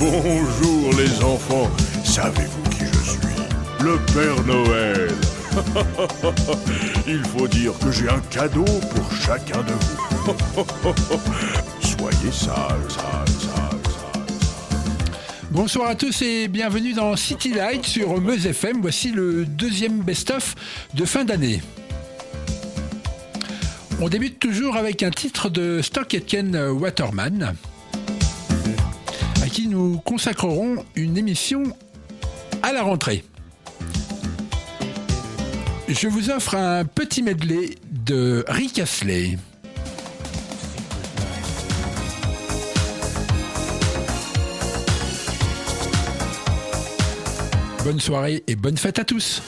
Bonjour les enfants, savez-vous qui je suis? Le Père Noël. Il faut dire que j'ai un cadeau pour chacun de vous. Soyez sages, sages, sages. Bonsoir à tous et bienvenue dans City Light sur Meuse FM. Voici le deuxième best-of de fin d'année. On débute toujours avec un titre de Stock Aitken Waterman, à qui nous consacrerons une émission à la rentrée. Je vous offre un petit medley de Rick Astley. Bonne soirée et bonne fête à tous.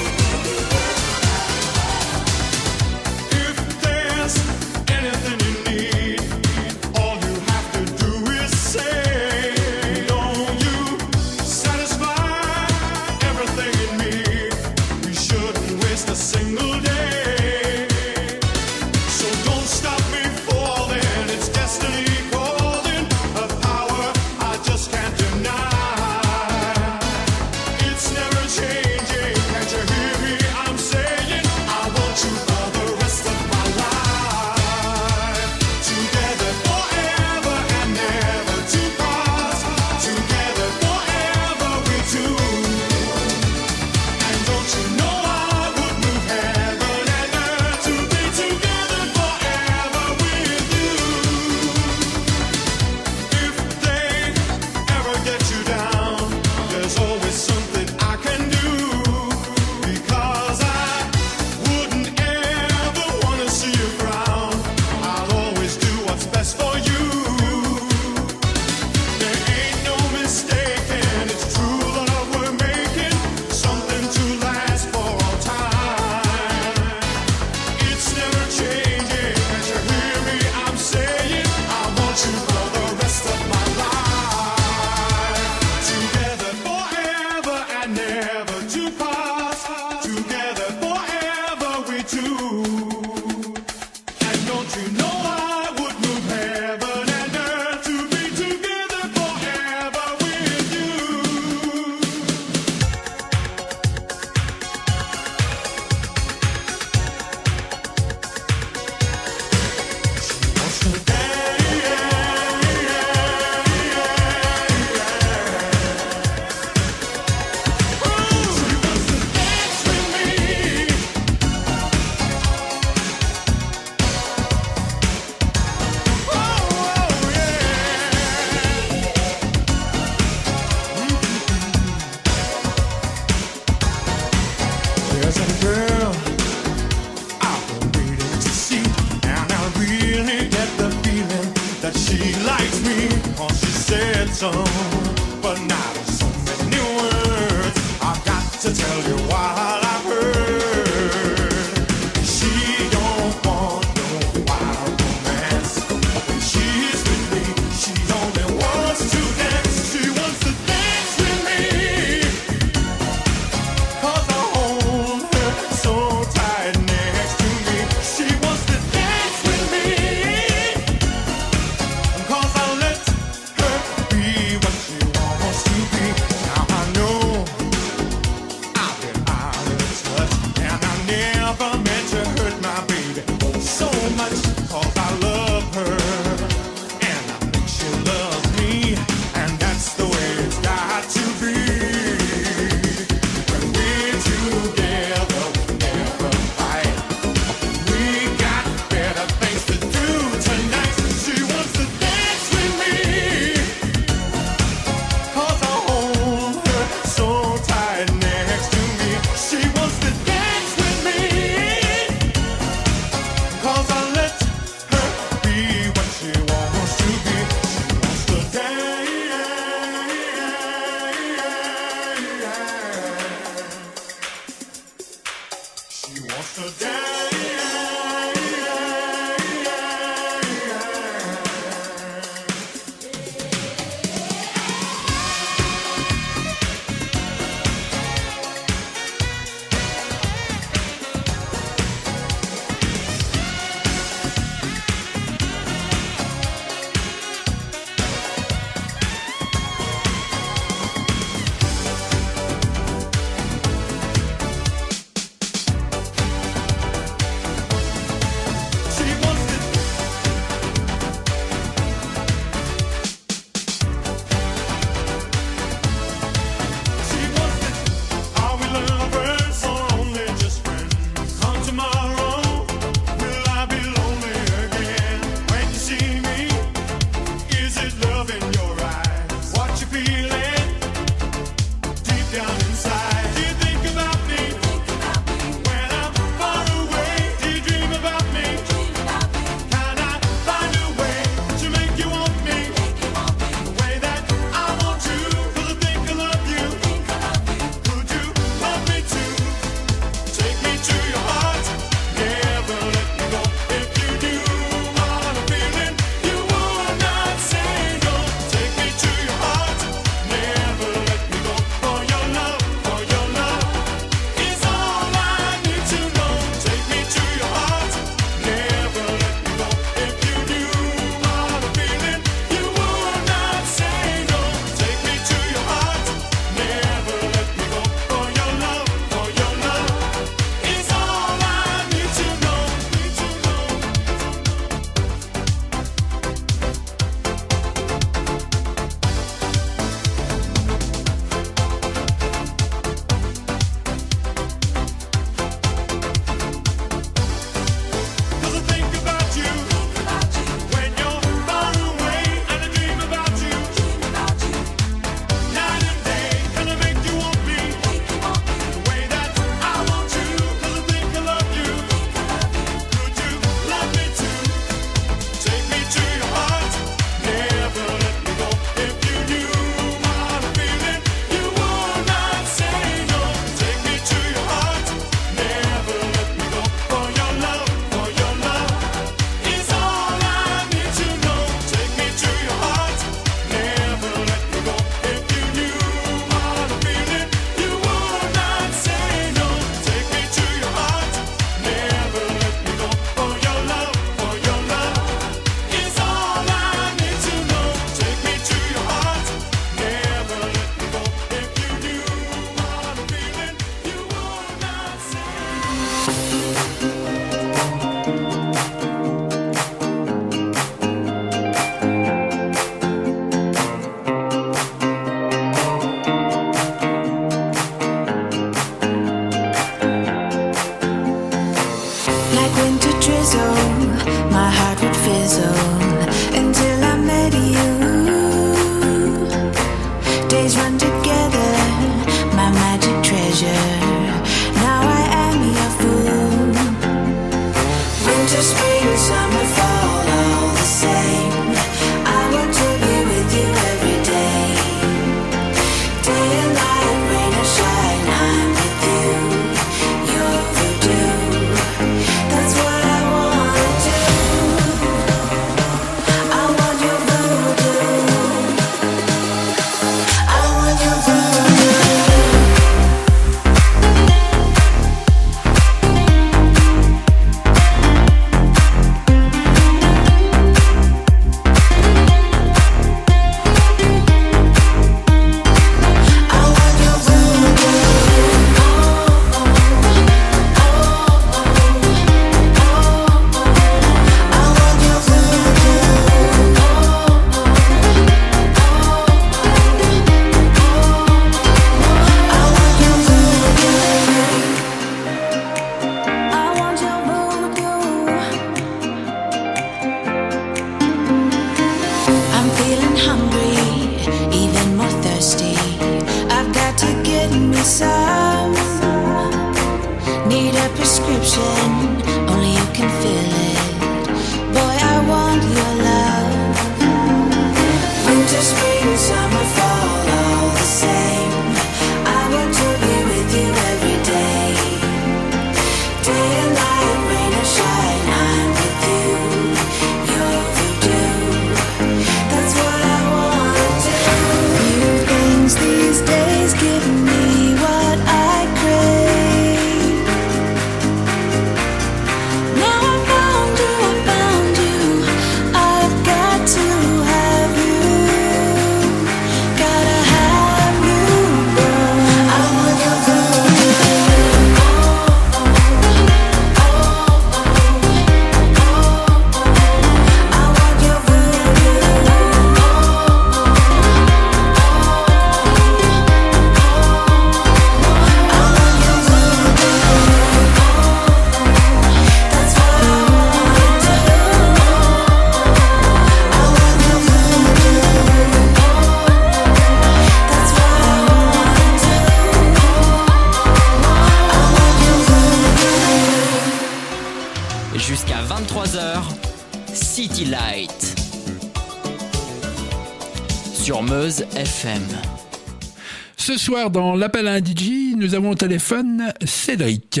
Soir, dans l'appel à un DJ, nous avons au téléphone Cédric.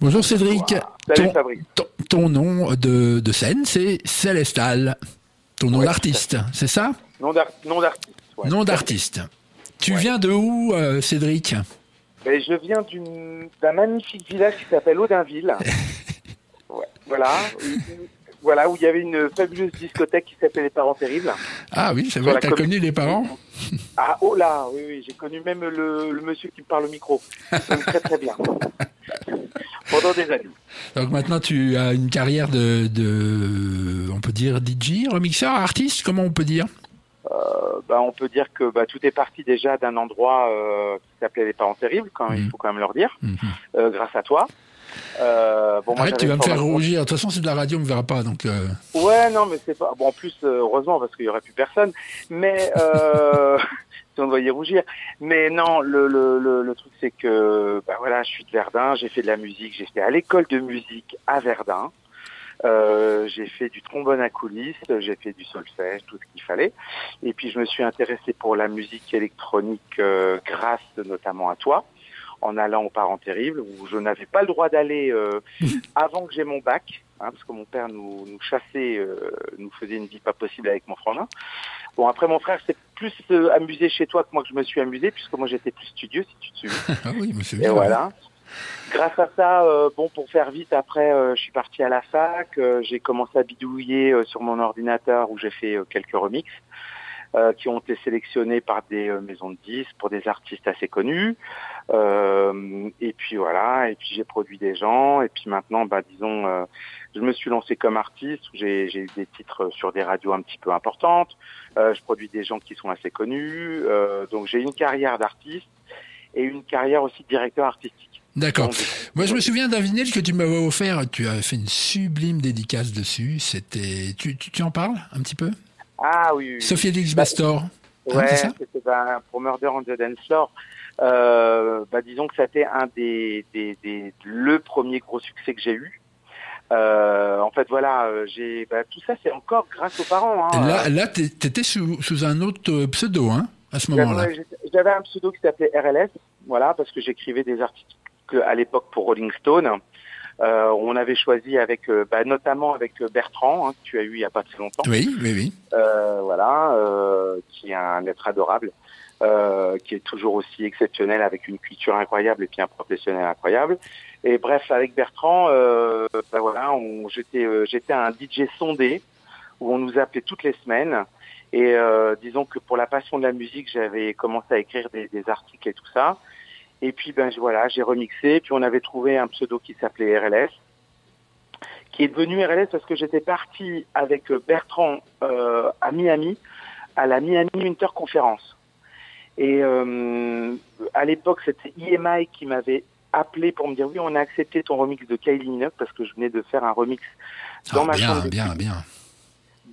Bonjour Cédric. Salut, ton, Fabrice. ton- ton nom de, de scène, c'est Célestal. Ton nom Ouais, d'artiste, c'est ça? Nom d'ar- nom d'artiste. ouais. Nom d'artiste. Tu Ouais. viens de où, euh, Cédric? Ben, je viens d'une- d'un magnifique village qui s'appelle Audinville. Ouais, voilà. Voilà, où il y avait une fabuleuse discothèque qui s'appelait Les Parents Terribles. Ah oui, c'est vrai, t'as connu les parents? Ah, oh là, oui, oui, j'ai connu même le, le monsieur qui me parle au micro. Donc, très, très bien. Pendant des années. Donc maintenant, tu as une carrière de, de on peut dire DJ, remixeur, artiste, comment on peut dire? Euh, bah, on peut dire que bah, tout est parti déjà d'un endroit euh, qui s'appelait Les Parents Terribles, quand, il Mhm. faut quand même leur dire, Mhm. euh, grâce à toi. Euh, bon, moi, Arrête, tu vas me faire rougir. De toute façon, c'est de la radio, on me verra pas. Donc, euh, Ouais, non, mais c'est pas. Bon, en plus, euh, heureusement, parce qu'il y aurait plus personne. Mais euh... si on y rougir. Mais non, le, le, le, le truc, c'est que, bah voilà, je suis de Verdun, j'ai fait de la musique, j'ai fait à l'école de musique à Verdun. Euh, j'ai fait du trombone à coulisses, j'ai fait du solfège, tout ce qu'il fallait. Et puis je me suis intéressé pour la musique électronique euh, grâce notamment à toi, en allant aux parents terribles, où je n'avais pas le droit d'aller euh, avant que j'ai mon bac, hein, parce que mon père nous, nous chassait, euh, nous faisait une vie pas possible avec mon frangin. Bon, après mon frère s'est plus euh, amusé chez toi que moi que je me suis amusé, puisque moi j'étais plus studieux, si tu te souviens. ah oui, me Et souviens. voilà. Grâce à ça, euh, bon, pour faire vite, après, euh, je suis parti à la fac. euh, j'ai commencé à bidouiller euh, sur mon ordinateur où j'ai fait euh, quelques remixes euh, qui ont été sélectionnés par des euh, maisons de disques pour des artistes assez connus. Euh, et puis voilà. Et puis j'ai produit des gens. Et puis maintenant, bah, disons, euh, je me suis lancé comme artiste. J'ai eu des titres sur des radios un petit peu importantes. Euh, je produis des gens qui sont assez connus. Euh, donc j'ai une carrière d'artiste et une carrière aussi de directeur artistique. D'accord. Moi, je me souviens d'un vinyle que tu m'avais offert. Tu avais fait une sublime dédicace dessus. C'était. Tu, tu, tu en parles un petit peu? Ah oui. Sophie Elix Bastor. Hein, Ouais, c'était ben, pour Murder on the Dance Floor. Euh, bah, disons que c'était un des, des, des le premier gros succès que j'ai eu. Euh, en fait, voilà, euh, j'ai bah, tout ça, c'est encore grâce aux parents. Hein. Là, là t'étais sous, sous un autre euh, pseudo, hein, à ce moment-là. J'avais un pseudo qui s'appelait RLS, voilà, parce que j'écrivais des articles à l'époque pour Rolling Stone. Euh, on avait choisi avec, euh, bah, notamment avec euh, Bertrand, hein, que tu as eu il y a pas très longtemps. Oui, oui, oui. Euh, voilà, euh, qui est un être adorable, euh, qui est toujours aussi exceptionnel avec une culture incroyable et puis un professionnel incroyable. Et bref, avec Bertrand, euh, ben voilà, on, j'étais, euh, j'étais un DJ sondé où on nous appelait toutes les semaines. Et euh, disons que pour la passion de la musique, j'avais commencé à écrire des, des articles et tout ça. Et puis ben voilà, j'ai remixé. Puis on avait trouvé un pseudo qui s'appelait RLS, qui est devenu RLS parce que j'étais parti avec Bertrand euh, à Miami, à la Miami Winter Conference. Et euh, à l'époque, c'était EMI qui m'avait appelé pour me dire oui, on a accepté ton remix de Kylie Minogue parce que je venais de faire un remix dans Ah, ma bien, chambre bien, bien.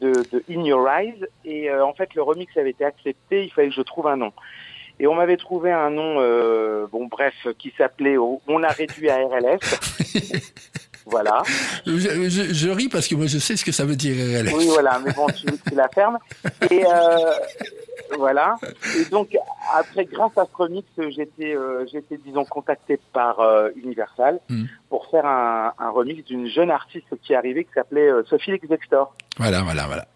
de, de In Your Eyes. Et euh, en fait, le remix avait été accepté, il fallait que je trouve un nom. Et on m'avait trouvé un nom, euh, bon bref, qui s'appelait, on l'a réduit à RLS. Voilà. Je, je- je ris parce que moi je sais ce que ça veut dire RLS. Oui, voilà, mais bon, tu, tu la fermes. Et euh, voilà. Et donc, après, grâce à ce remix, j'étais, euh, j'étais, disons, contacté par euh, Universal Mm. pour faire un, un remix d'une jeune artiste qui est arrivée, qui s'appelait euh, Sophie Lexvector. Voilà, voilà, voilà.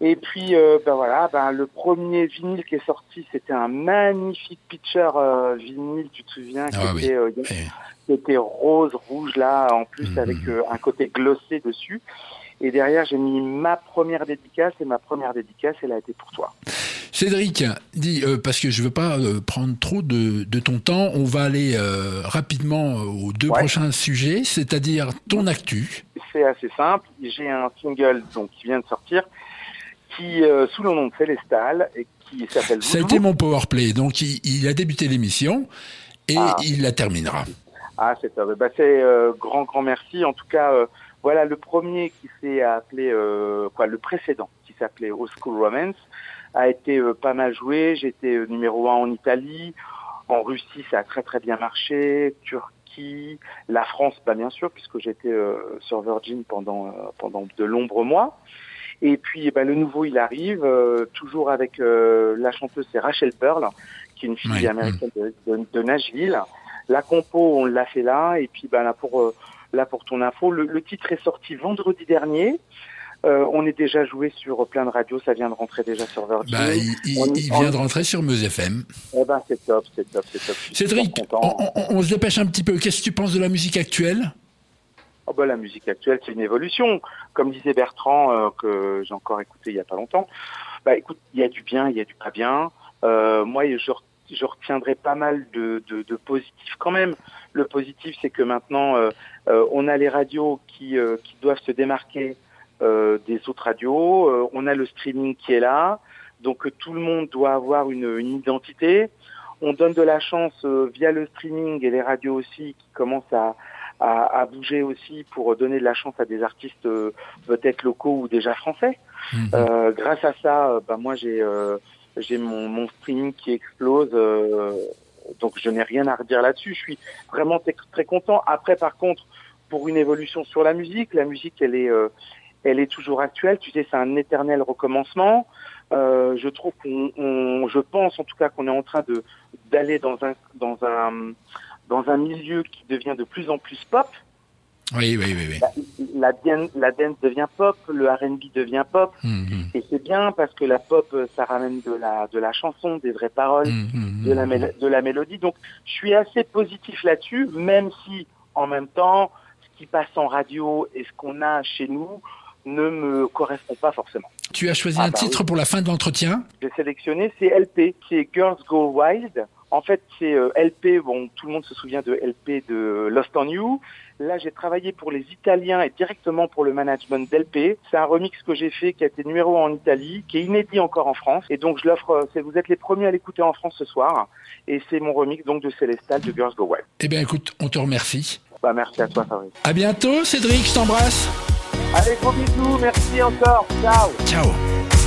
Et puis, euh, ben voilà, ben le premier vinyle qui est sorti, c'était un magnifique pitcher euh, vinyle, tu te souviens, qui, Ah oui. était, euh, qui était rose, rouge là, en plus Mhm. avec un côté glossé dessus. Et derrière, j'ai mis ma première dédicace, et ma première dédicace, elle a été pour toi. Cédric, dis, euh, parce que je veux pas euh, prendre trop de, de ton temps, on va aller euh, rapidement aux deux Ouais. prochains sujets, c'est-à-dire ton actu. C'est assez simple. J'ai un single donc qui vient de sortir, qui euh, sous le nom de Célestal et qui s'appelle Ça a été mon powerplay, donc il, il a débuté l'émission et Ah. il la terminera. Ah, c'est top. Bah, c'est euh, grand, grand merci. En tout cas, euh, voilà le premier qui s'est appelé, euh, quoi, le précédent qui s'appelait Old School Romance a été euh, pas mal joué. J'étais euh, numéro un en Italie, en Russie, ça a très très bien marché, Turquie, la France, bah bien sûr, puisque j'étais euh, sur Virgin pendant euh, pendant de nombreux mois. Et puis, bah, le nouveau, il arrive, euh, toujours avec euh, la chanteuse, c'est Rachel Pearl, qui est une fille américaine de, de, de Nashville. La compo, on l'a fait là. Et puis, bah, là, pour, euh, là, pour ton info, le, le titre est sorti vendredi dernier. Euh, on est déjà joué sur plein de radios. Ça vient de rentrer déjà sur Virgin. Bah, il, il- On- il on- vient de rentrer sur Meuse FM. Eh ben, c'est top, c'est top, c'est top. Cédric, on- on se dépêche un petit peu. Qu'est-ce que tu penses de la musique actuelle? Oh bah, la musique actuelle, c'est une évolution. Comme disait Bertrand, euh, que j'ai encore écouté il y a pas longtemps. Bah écoute, il y a du bien, il y a du pas bien. Euh, moi, je, je retiendrai pas mal de, de, de positif quand même. Le positif, c'est que maintenant, euh, euh, on a les radios qui, euh, qui doivent se démarquer euh, des autres radios. On a le streaming qui est là. Donc tout le monde doit avoir une, une identité. On donne de la chance euh, via le streaming et les radios aussi qui commencent à, à, à bouger aussi pour donner de la chance à des artistes euh, peut-être locaux ou déjà français. Mhm. Euh, grâce à ça, euh, bah, moi j'ai euh, j'ai mon, mon streaming qui explose, euh, donc je n'ai rien à redire là-dessus. Je suis vraiment très, très content. Après, par contre, pour une évolution sur la musique, la musique elle est euh, elle est toujours actuelle. Tu sais, c'est un éternel recommencement. Euh, je trouve qu'on, on- je pense en tout cas qu'on est en train de d'aller dans un dans un dans un milieu qui devient de plus en plus pop. Oui, oui, oui. oui. La, la dance devient pop, le R&B devient pop, Mhm, et c'est bien parce que la pop, euh, ça ramène de la de la chanson, des vraies paroles, mhm, mhm, de la de la mélodie. Donc, je suis assez positif là-dessus, même si en même temps, ce qui passe en radio et ce qu'on a chez nous ne me correspond pas forcément. Tu as choisi Ah, un bah titre oui. pour la fin de l'entretien? J'ai sélectionné, c'est LP, c'est Girls Go Wild. En fait, c'est euh, LP, bon, tout le monde se souvient de LP de Lost on You. Là, j'ai travaillé pour les Italiens et directement pour le management d'LP. C'est un remix que j'ai fait qui a été numéro en Italie, qui est inédit encore en France. Et donc, je l'offre, euh, c'est, vous êtes les premiers à l'écouter en France ce soir. Et c'est mon remix, donc, de Célestal, de Girls Go Wild. Eh bien, écoute, on te remercie. Bah, merci à toi, Fabrice. À bientôt, Cédric, je t'embrasse. Allez, gros bisous, merci encore. Ciao. Ciao.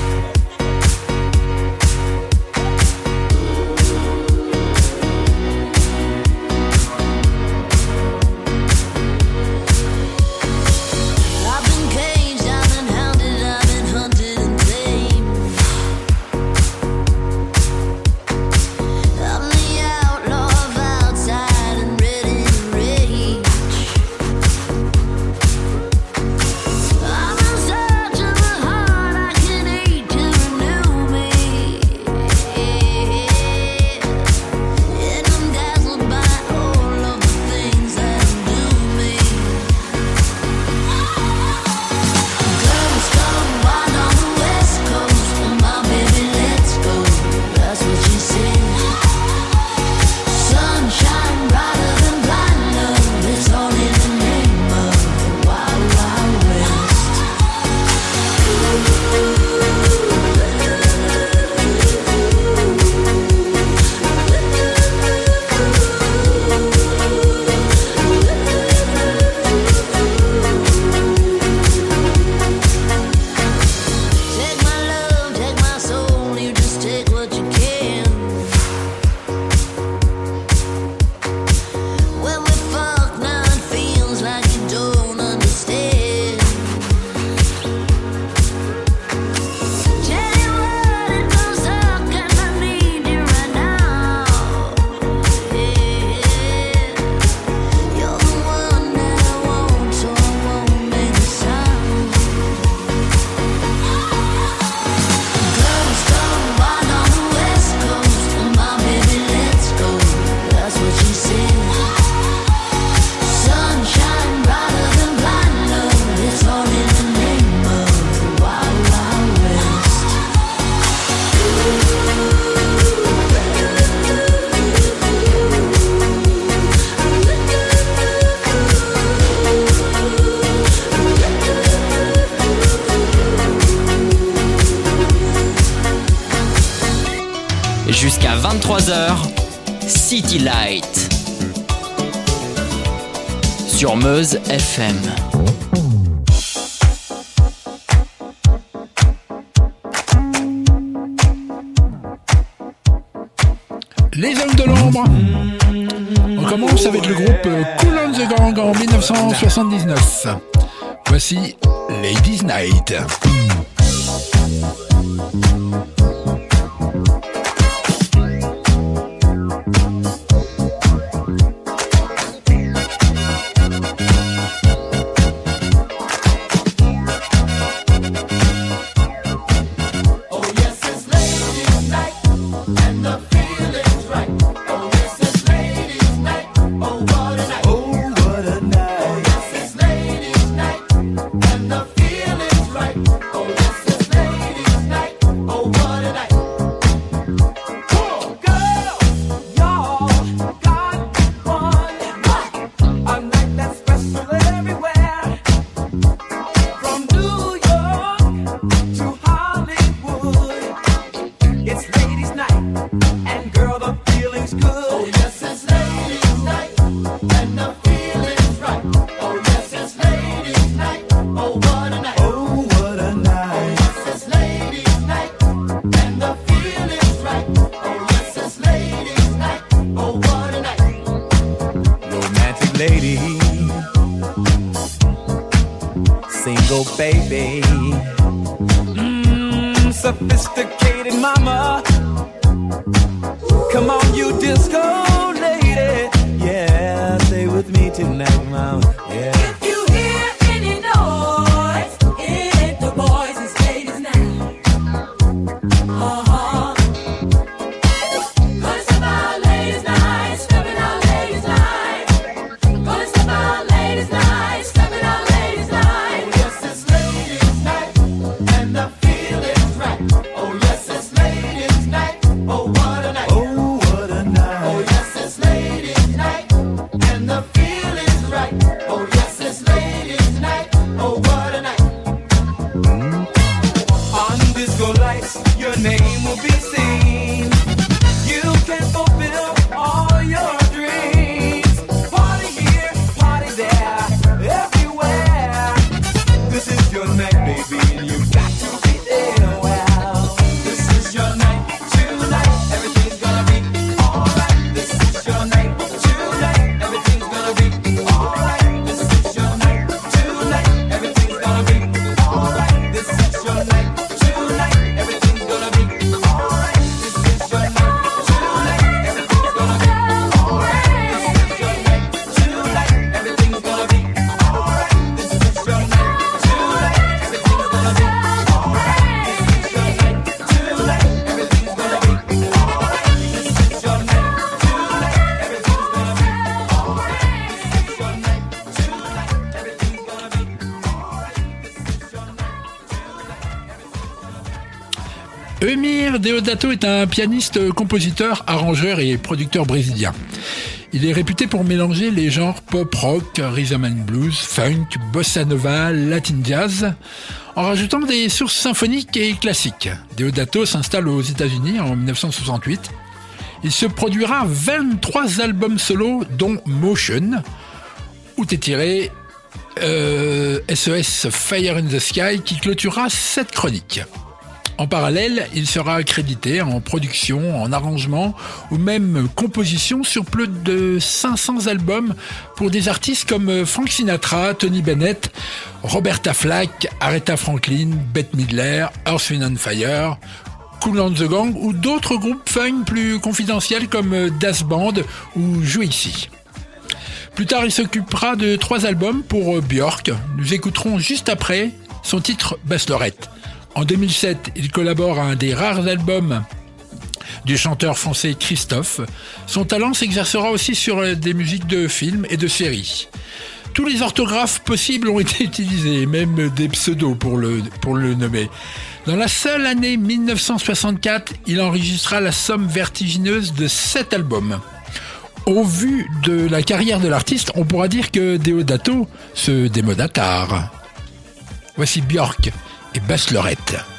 Витя. Deodato est un pianiste, compositeur, arrangeur et producteur brésilien. Il est réputé pour mélanger les genres pop rock, rhythm and blues, funk, bossa nova, latin jazz, en rajoutant des sources symphoniques et classiques. Deodato s'installe aux États-Unis en 1968. Il se produira 23 albums solo, dont Motion, où tiré euh, SES Fire in the Sky, qui clôturera cette chronique. En parallèle, il sera accrédité en production, en arrangement ou même composition sur plus de 500 albums pour des artistes comme Frank Sinatra, Tony Bennett, Roberta Flack, Aretha Franklin, Bette Midler, Earth, Wind and Fire, Cool and the Gang ou d'autres groupes funk plus confidentiels comme Das Band ou Juicy. Plus tard, il s'occupera de trois albums pour Björk. Nous écouterons juste après son titre Bachelorette. En 2007, il collabore à un des rares albums du chanteur français Christophe. Son talent s'exercera aussi sur euh, des musiques de films et de séries. Tous les orthographes possibles ont été utilisés, même des pseudos pour le, pour le nommer. Dans la seule année 1964, il enregistra la somme vertigineuse de 7 albums. Au vu de la carrière de l'artiste, on pourra dire que Deodato se démoda tard. Voici Björk et Bachelorette.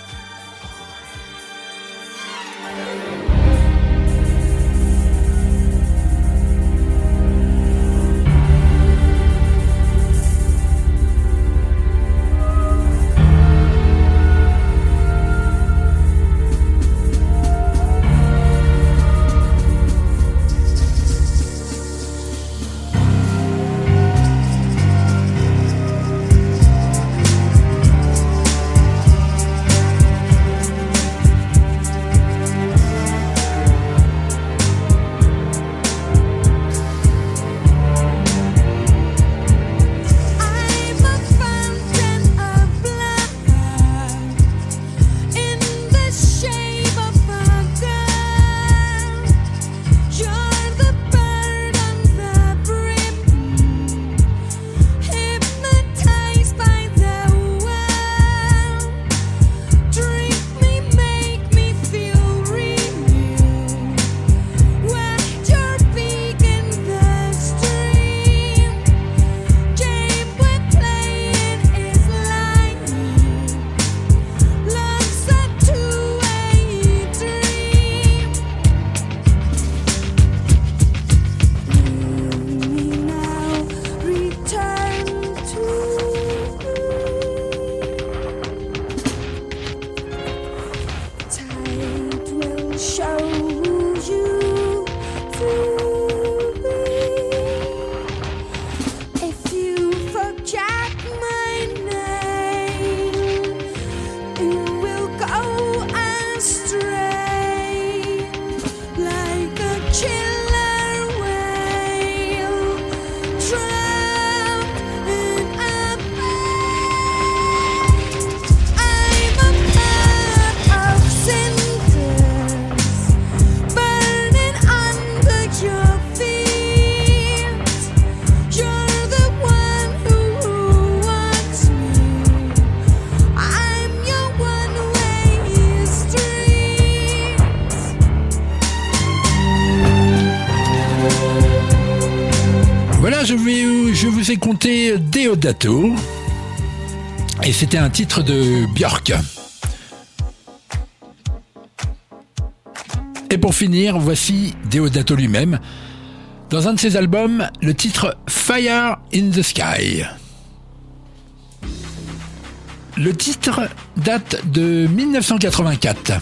Deodato. Et c'était un titre de Björk. Et pour finir, voici Deodato lui-même. Dans un de ses albums, le titre Fire in the Sky. Le titre date de 1984.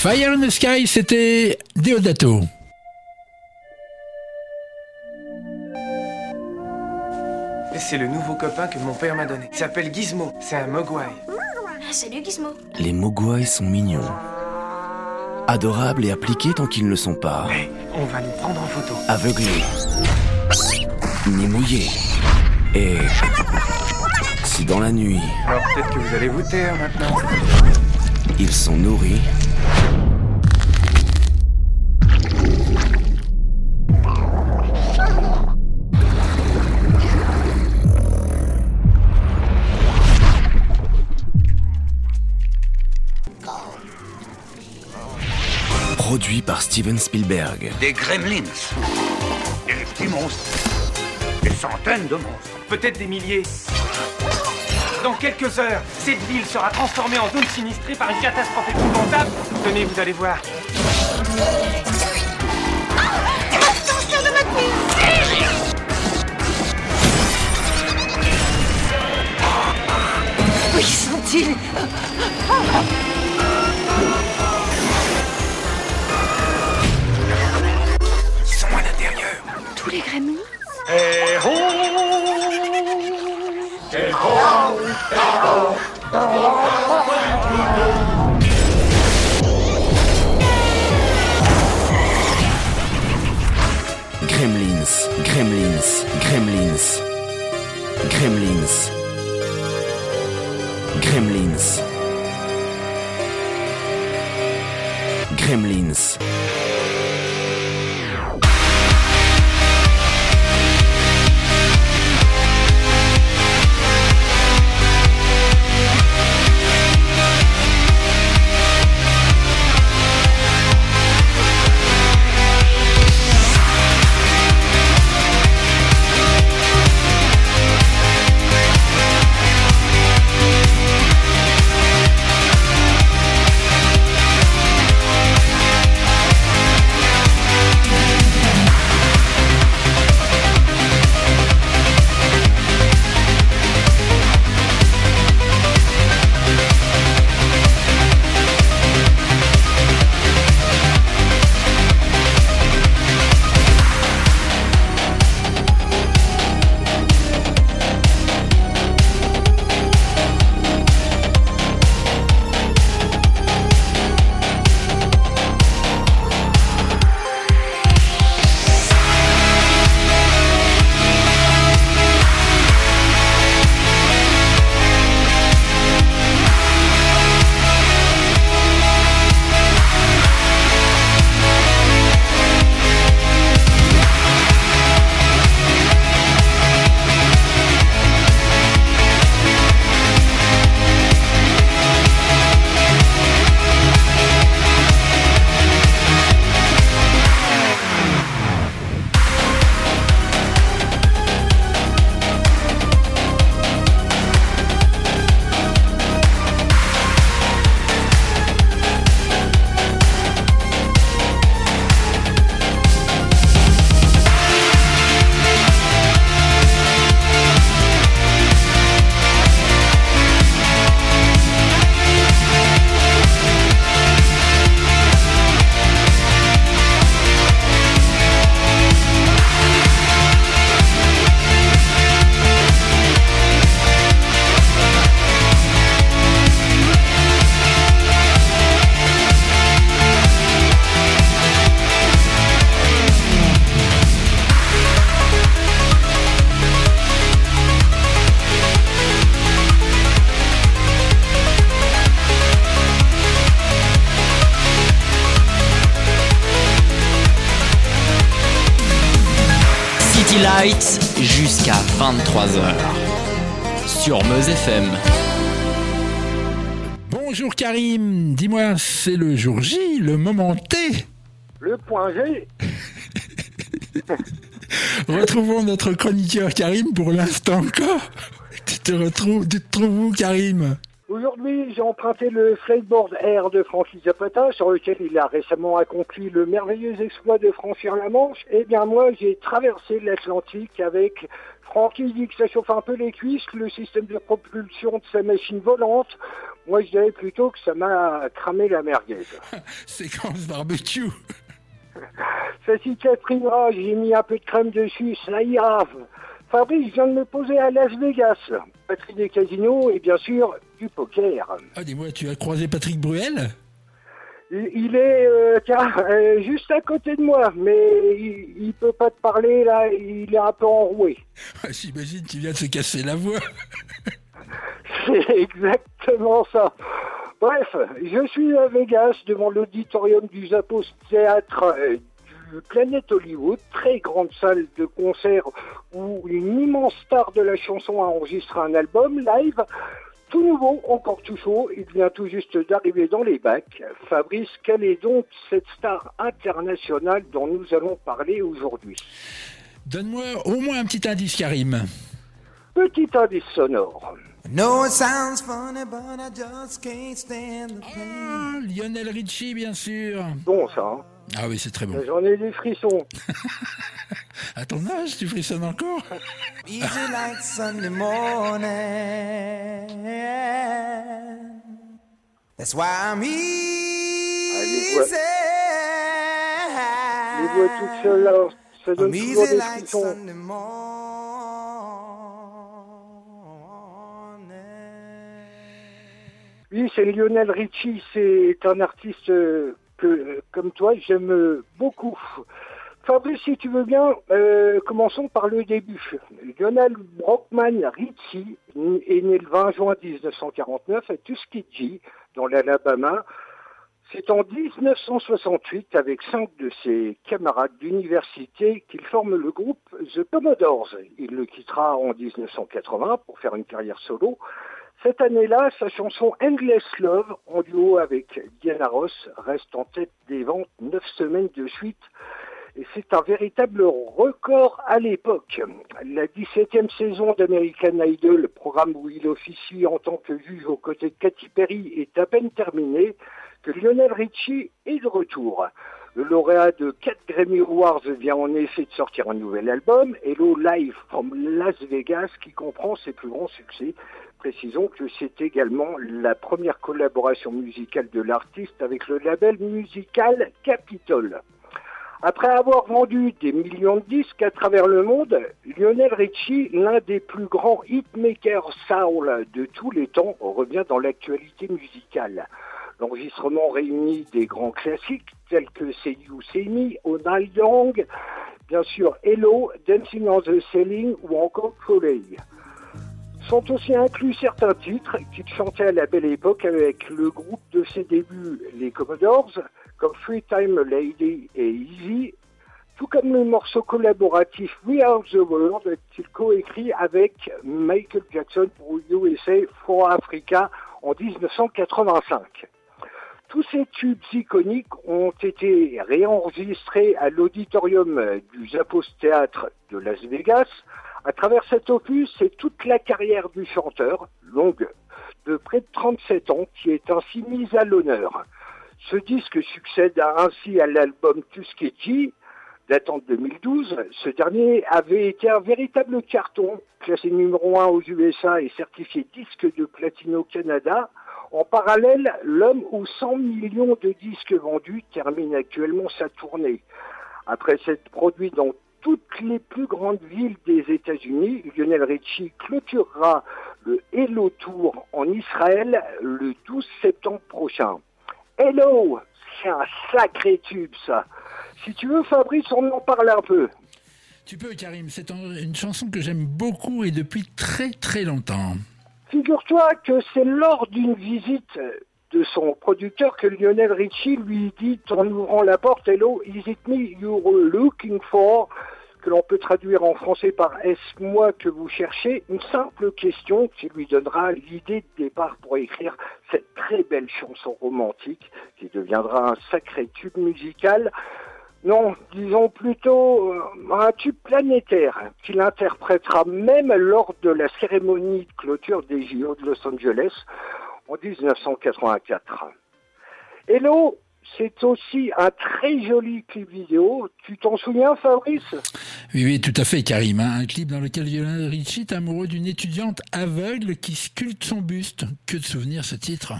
Fire in the Sky, c'était Deodato. C'est le nouveau copain que mon père m'a donné. Il s'appelle Gizmo. C'est un mogwai. Salut Gizmo. Les mogwai sont mignons. Adorables et appliqués tant qu'ils ne le sont pas. Hey, on va nous prendre en photo. Aveuglés. Ni mouillés. Et... Si dans la nuit, Alors peut-être que vous allez vous taire maintenant. ils sont nourris... Produit par Steven Spielberg. Des gremlins. Des petits monstres. Des centaines de monstres. Peut-être des milliers. Dans quelques heures, cette ville sera transformée en zone sinistrée par une catastrophe épouvantable. Tenez, vous allez voir. Attention de ma Où sont-ils? Tous les ho Gremlins, Gremlins, Gremlins. Gremlins. Gremlins. Gremlins. Jour J, le moment T. Le point G. Retrouvons notre chroniqueur Karim pour l'instant encore. Tu te retrouves, tu te trouves où Karim? Aujourd'hui, j'ai emprunté le Flightboard Air de Francis Zapata, sur lequel il a récemment accompli le merveilleux exploit de franchir la Manche. Eh bien, moi, j'ai traversé l'Atlantique avec Francky dit que ça chauffe un peu les cuisses, le système de propulsion de sa machine volante. Moi, je dirais plutôt que ça m'a cramé la merguez. Séquence barbecue. Ça cicatrisera, j'ai mis un peu de crème dessus, ça ira. Fabrice vient de me poser à Las Vegas. Patrie des casinos et bien sûr du poker. Ah, dis-moi, tu as croisé Patrick Bruel? Il est euh, tiens, euh, juste à côté de moi, mais il, il peut pas te parler là, il est un peu enroué. Ah, J'imagine qu'il vient de se casser la voix. C'est exactement ça. Bref, je suis à Vegas devant l'auditorium du Zappos Théâtre euh, Planète Hollywood, très grande salle de concert où une immense star de la chanson a enregistré un album live. Tout nouveau, encore tout chaud, il vient tout juste d'arriver dans les bacs. Fabrice, quelle est donc cette star internationale dont nous allons parler aujourd'hui? Donne-moi au moins un petit indice, Karim. Petit indice sonore. No, it sounds funny, but I just can't stand the pain. Ah, Lionel Richie, bien sûr. Bon, ça. hein. Ah oui, c'est très bon. J'en ai des frissons. À ton âge, tu frissonnes encore Easy like Sunday morning. That's why I'm les voix- easy. Les voix toutes seules, là, Ça donne I'm toujours des like frissons. C'est Lionel Richie, c'est un artiste euh, euh, comme toi, j'aime euh, beaucoup. Fabrice, si tu veux bien, euh, commençons par le début. Lionel Brockman Richie est né le 20 juin 1949 à Tuskegee, dans l'Alabama. C'est en 1968, avec cinq de ses camarades d'université, qu'il forme le groupe The Commodores. Il le quittera en 1980 pour faire une carrière solo. Cette année-là, sa chanson Endless Love, en duo avec Diana Ross, reste en tête des ventes neuf semaines de suite. Et c'est un véritable record à l'époque. La 17e saison d'American Idol, programme où il officie en tant que juge aux côtés de Katy Perry, est à peine terminée que Lionel Richie est de retour. Le lauréat de 4 Grammy Awards vient en effet de sortir un nouvel album, Hello Live from Las Vegas, qui comprend ses plus grands succès. Précisons que c'est également la première collaboration musicale de l'artiste avec le label musical Capitol. Après avoir vendu des millions de disques à travers le monde, Lionel Richie, l'un des plus grands hitmakers soul de tous les temps, revient dans l'actualité musicale. L'enregistrement réunit des grands classiques tels que Say You See Me, On Night Young, bien sûr Hello, Dancing on the Ceiling ou encore Trolley. Sont aussi inclus certains titres qu'il chantait à la belle époque avec le groupe de ses débuts, les Commodores, comme Free Time Lady et Easy, tout comme le morceau collaboratif We Are the World qu'il coécrit avec Michael Jackson pour USA for Africa en 1985. Tous ces tubes iconiques ont été réenregistrés à l'auditorium du Zappos Théâtre de Las Vegas. À travers cet opus, c'est toute la carrière du chanteur, longue de près de 37 ans, qui est ainsi mise à l'honneur. Ce disque succède ainsi à l'album Tuskegee, datant de 2012. Ce dernier avait été un véritable carton, classé numéro 1 aux USA et certifié disque de platine au Canada. En parallèle, l'homme aux 100 millions de disques vendus termine actuellement sa tournée. Après s'être produit dans toutes les plus grandes villes des États-Unis, Lionel Richie clôturera le Hello Tour en Israël le 12 septembre prochain. Hello, c'est un sacré tube ça. Si tu veux Fabrice, on en parle un peu. Tu peux, Karim, c'est un- une chanson que j'aime beaucoup et depuis très très longtemps. Figure-toi que c'est lors d'une visite de son producteur que Lionel Richie lui dit en ouvrant la porte Hello, is it me you're looking for? Que l'on peut traduire en français par Est-ce moi que vous cherchez? Une simple question qui lui donnera l'idée de départ pour écrire cette très belle chanson romantique qui deviendra un sacré tube musical. Non, disons plutôt euh, un tube planétaire qu'il interprétera même lors de la cérémonie de clôture des JO de Los Angeles en 1984. Hello, c'est aussi un très joli clip vidéo. Tu t'en souviens, Fabrice? Oui, oui, tout à fait, Karim. hein. Un clip dans lequel Lionel Richie est amoureux d'une étudiante aveugle qui sculpte son buste. Que de souvenirs ce titre.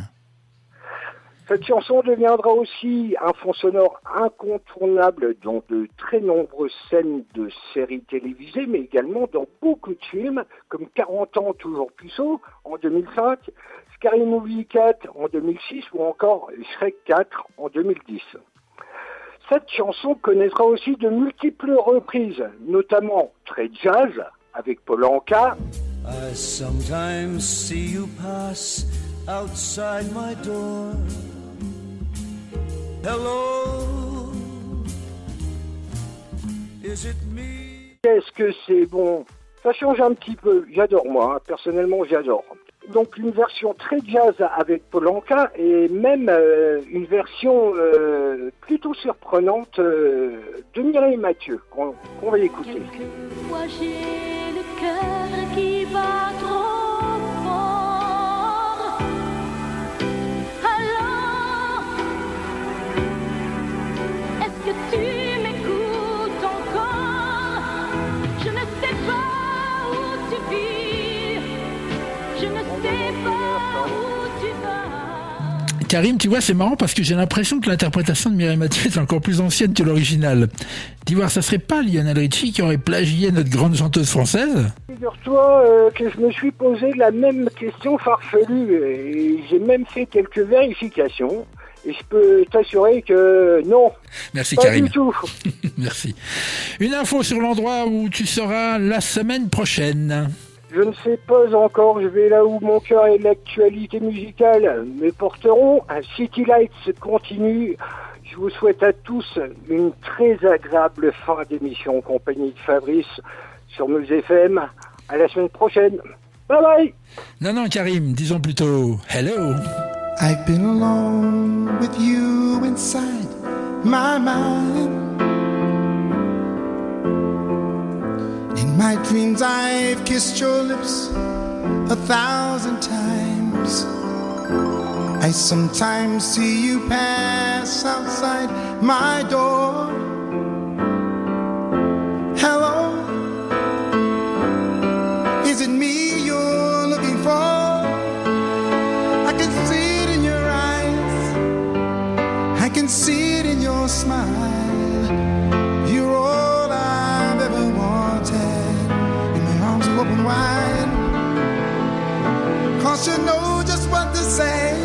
Cette chanson deviendra aussi un fond sonore incontournable dans de très nombreuses scènes de séries télévisées, mais également dans beaucoup de films, comme 40 ans toujours puceau en 2005, Scary Movie 4 en 2006 ou encore Shrek 4 en 2010. Cette chanson connaîtra aussi de multiples reprises, notamment très jazz avec Paul Anka, I sometimes see you pass outside my door. Hello, is it me? Qu'est-ce que c'est bon? Ça change un petit peu, j'adore moi, hein. personnellement j'adore. Donc une version très jazz avec Polanka et même euh, une version euh, plutôt surprenante euh, de Mireille Mathieu qu'on va écouter. Karim, tu vois, c'est marrant parce que j'ai l'impression que l'interprétation de Mireille Mathieu est encore plus ancienne que l'original. Dis voir, ça serait pas Lionel Richie qui aurait plagié notre grande chanteuse française? Figure-toi euh, que je me suis posé la même question farfelue et j'ai même fait quelques vérifications. Et je peux t'assurer que non. Merci pas Karim. du tout. Merci. Une info sur l'endroit où tu seras la semaine prochaine. Je ne sais pas encore, je vais là où mon cœur et l'actualité musicale me porteront. Un City Lights continue. Je vous souhaite à tous une très agréable fin d'émission en compagnie de Fabrice sur Meuse FM. À la semaine prochaine. Bye bye Non, non, Karim, disons plutôt hello. I've been alone with you inside my mind. In my dreams, I've kissed your lips a thousand times. I sometimes see you pass outside my door. Cause you know just what to say.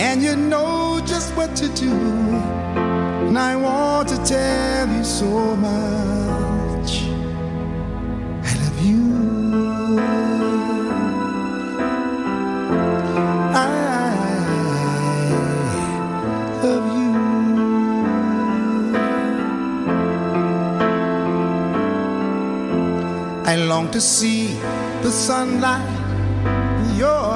And you know just what to do. And I want to tell you so much. I love you. I love you. I long to see the sunlight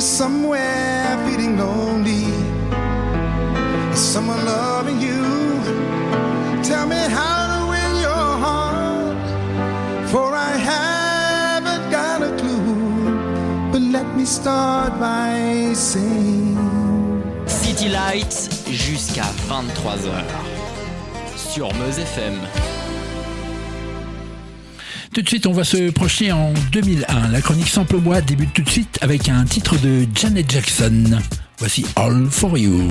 somewhere feeling lonely? Is someone loving you? Tell me how to win your heart, for I haven't got a clue. But let me start by saying. City Lights jusqu'à 23h sur Meuse FM. Tout de suite, on va se projeter en 2001. La chronique Sample Bois débute tout de suite avec un titre de Janet Jackson. Voici All for You.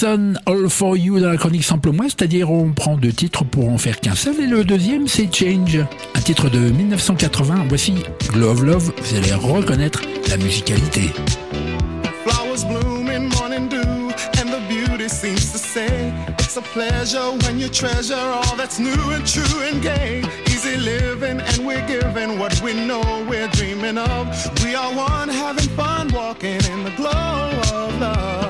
Jackson, All For You dans la chronique Sample Moi, c'est-à-dire on prend deux titres pour en faire qu'un seul, et le deuxième c'est Change, un titre de 1980. Voici Love Love, vous allez reconnaître la musicalité. Flowers bloom in morning dew, and the beauty seems to say it's a pleasure when you treasure all that's new and true and gay. Easy living, and we're giving what we know we're dreaming of. We are one, having fun, walking in the glow of love.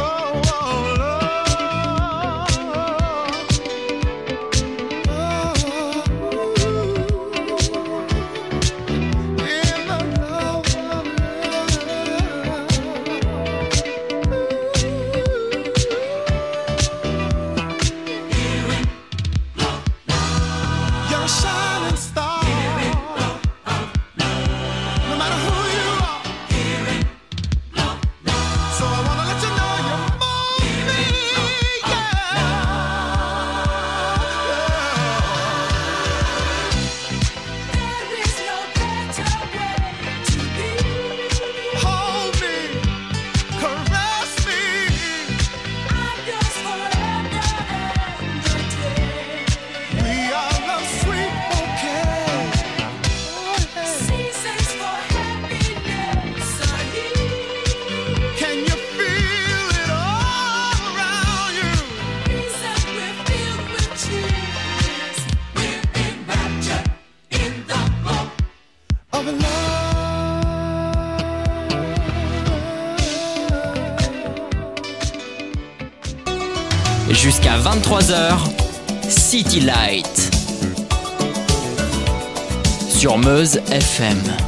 FM.